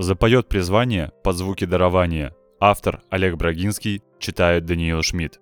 Запоет призвание под звуки дарования. Автор Олег Брагинский, читает Даниил Шмидт.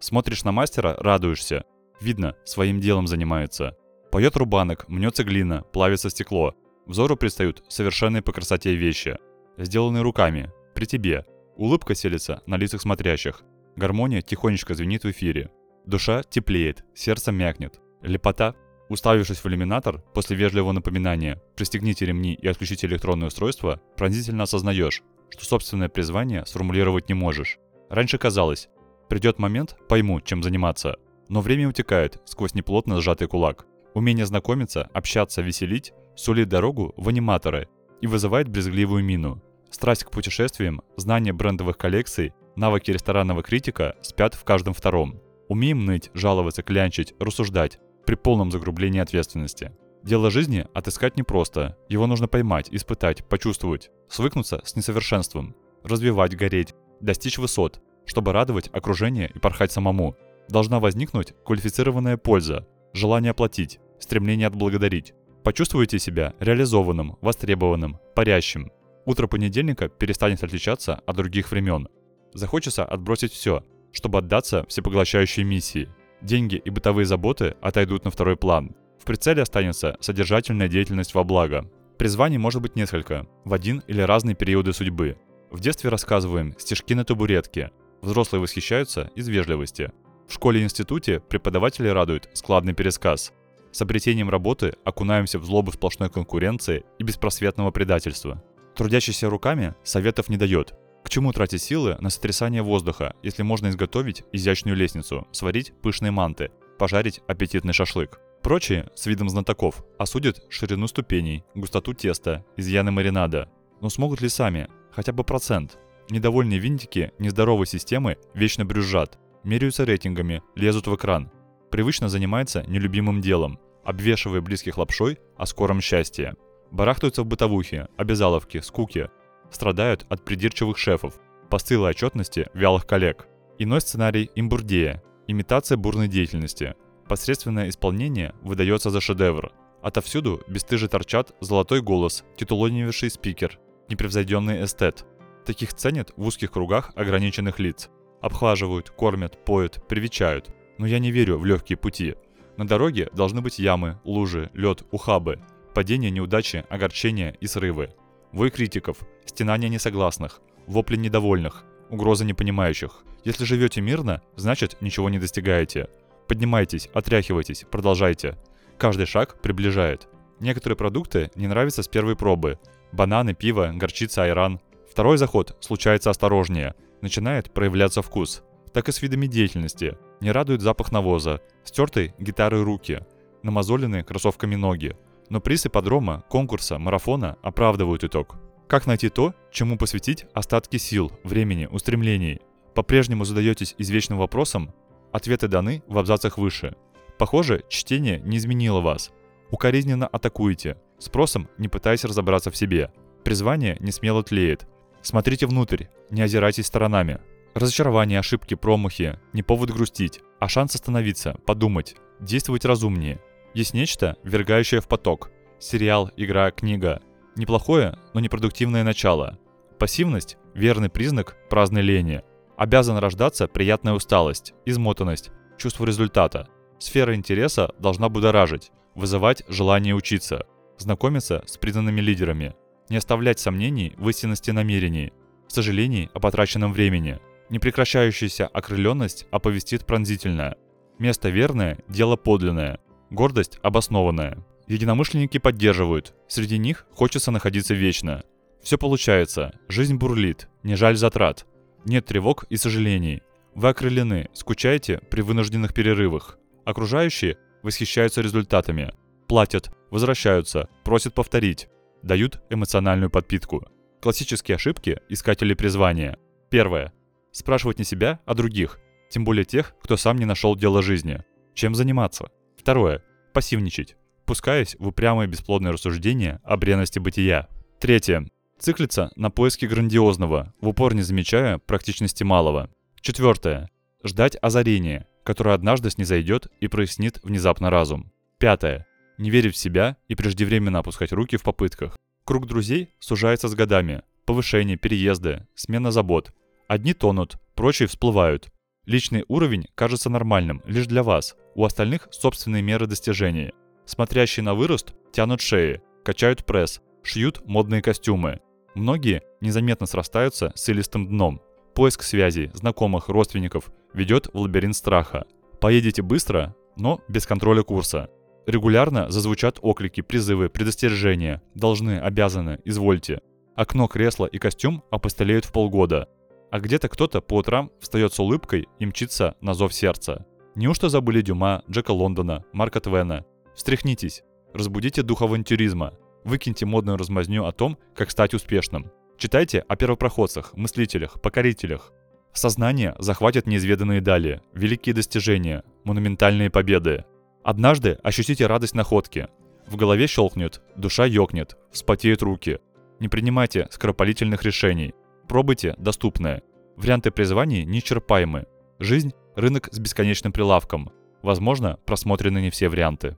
Смотришь на мастера, радуешься. Видно, своим делом занимается. Поет рубанок, мнется глина, плавится стекло. Взору предстают совершенные по красоте вещи. Сделанные руками, при тебе. Улыбка селится на лицах смотрящих. Гармония тихонечко звенит в эфире. Душа теплеет, сердце мякнет. Лепота. Уставившись в иллюминатор, после вежливого напоминания «пристегните ремни и отключите электронное устройство», пронзительно осознаешь, что собственное призвание сформулировать не можешь. Раньше казалось, придет момент, пойму, чем заниматься. Но время утекает сквозь неплотно сжатый кулак. Умение знакомиться, общаться, веселить сулит дорогу в аниматоры и вызывает брезгливую мину. Страсть к путешествиям, знание брендовых коллекций, навыки ресторанного критика спят в каждом втором. Умеем ныть, жаловаться, клянчить, рассуждать при полном загрублении ответственности. Дело жизни отыскать непросто. Его нужно поймать, испытать, почувствовать, свыкнуться с несовершенством, развивать, гореть, достичь высот, чтобы радовать окружение и порхать самому. Должна возникнуть квалифицированная польза, желание платить, стремление отблагодарить. Почувствуйте себя реализованным, востребованным, парящим. Утро понедельника перестанет отличаться от других времен. Захочется отбросить все, чтобы отдаться всепоглощающей миссии. Деньги и бытовые заботы отойдут на второй план. В прицеле останется содержательная деятельность во благо. Призваний может быть несколько, в один или разные периоды судьбы. В детстве рассказываем стишки на табуретке. Взрослые восхищаются из вежливости. В школе и институте преподаватели радуют складный пересказ. С обретением работы окунаемся в злобу сплошной конкуренции и беспросветного предательства. Трудящийся руками советов не дает. Чему тратить силы на сотрясание воздуха, если можно изготовить изящную лестницу, сварить пышные манты, пожарить аппетитный шашлык? Прочие, с видом знатоков, осудят ширину ступеней, густоту теста, изъяны маринада. Но смогут ли сами? Хотя бы процент. Недовольные винтики нездоровой системы вечно брюзжат, меряются рейтингами, лезут в экран, привычно занимается нелюбимым делом, обвешивая близких лапшой о скором счастье. Барахтаются в бытовухе, обязаловке, скуке. Страдают от придирчивых шефов, постылой отчетности вялых коллег. Иной сценарий имбурдея, имитация бурной деятельности. Посредственное исполнение выдается за шедевр. Отовсюду бесстыже торчат золотой голос, титулонивший спикер, непревзойденный эстет. Таких ценят в узких кругах ограниченных лиц. Обхлаживают, кормят, поют, привечают – но я не верю в легкие пути. На дороге должны быть ямы, лужи, лед, ухабы, падения, неудачи, огорчения и срывы. Вой критиков, стенания несогласных, вопли недовольных, угрозы непонимающих. Если живете мирно, значит ничего не достигаете. Поднимайтесь, отряхивайтесь, продолжайте. Каждый шаг приближает. Некоторые продукты не нравятся с первой пробы. Бананы, пиво, горчица, айран. Второй заход случается осторожнее. Начинает проявляться вкус. Так и с видами деятельности – не радует запах навоза, стертые гитары руки, намазоленные кроссовками ноги. Но приз ипподрома, конкурса, марафона оправдывают итог. Как найти то, чему посвятить остатки сил, времени, устремлений? По-прежнему задаетесь извечным вопросом? Ответы даны в абзацах выше. Похоже, чтение не изменило вас. Укоризненно атакуете, спросом не пытаясь разобраться в себе. Призвание не смело тлеет. Смотрите внутрь, не озирайтесь сторонами. Разочарование, ошибки, промахи – не повод грустить, а шанс остановиться, подумать, действовать разумнее. Есть нечто, ввергающее в поток. Сериал, игра, книга. Неплохое, но непродуктивное начало. Пассивность – верный признак праздной лени. Обязана рождаться приятная усталость, измотанность, чувство результата. Сфера интереса должна будоражить, вызывать желание учиться, знакомиться с признанными лидерами, не оставлять сомнений в истинности намерений, сожалений о потраченном времени – Непрекращающаяся окрыленность оповестит пронзительное. Место верное – дело подлинное. Гордость обоснованная. Единомышленники поддерживают. Среди них хочется находиться вечно. Все получается. Жизнь бурлит. Не жаль затрат. Нет тревог и сожалений. Вы окрылены, скучаете при вынужденных перерывах. Окружающие восхищаются результатами. Платят, возвращаются, просят повторить. Дают эмоциональную подпитку. Классические ошибки искателей призвания. Первое. Спрашивать не себя, а других, тем более тех, кто сам не нашел дело жизни. Чем заниматься? Второе. Пассивничать, пускаясь в упрямые бесплодные рассуждения о бренности бытия. Третье. Циклиться на поиске грандиозного, в упор не замечая практичности малого. Четвертое. Ждать озарения, которое однажды снизойдет и прояснит внезапно разум. Пятое. Не верить в себя и преждевременно опускать руки в попытках. Круг друзей сужается с годами. Повышение, переезды, смена забот. Одни тонут, прочие всплывают. Личный уровень кажется нормальным лишь для вас. У остальных собственные меры достижения. Смотрящие на вырост тянут шеи, качают пресс, шьют модные костюмы. Многие незаметно срастаются с илистым дном. Поиск связей, знакомых, родственников ведет в лабиринт страха. Поедете быстро, но без контроля курса. Регулярно зазвучат оклики, призывы, предостережения. Должны, обязаны, извольте. Окно, кресло и костюм опостылеют в полгода. А где-то кто-то по утрам встает с улыбкой и мчится на зов сердца. Неужто забыли Дюма, Джека Лондона, Марка Твена? Встряхнитесь, разбудите дух авантюризма, выкиньте модную размазню о том, как стать успешным. Читайте о первопроходцах, мыслителях, покорителях. Сознание захватит неизведанные дали, великие достижения, монументальные победы. Однажды ощутите радость находки. В голове щелкнет, душа ёкнет, вспотеют руки. Не принимайте скоропалительных решений. Пробуйте доступное. Варианты призваний неисчерпаемы. Жизнь – рынок с бесконечным прилавком. Возможно, просмотрены не все варианты.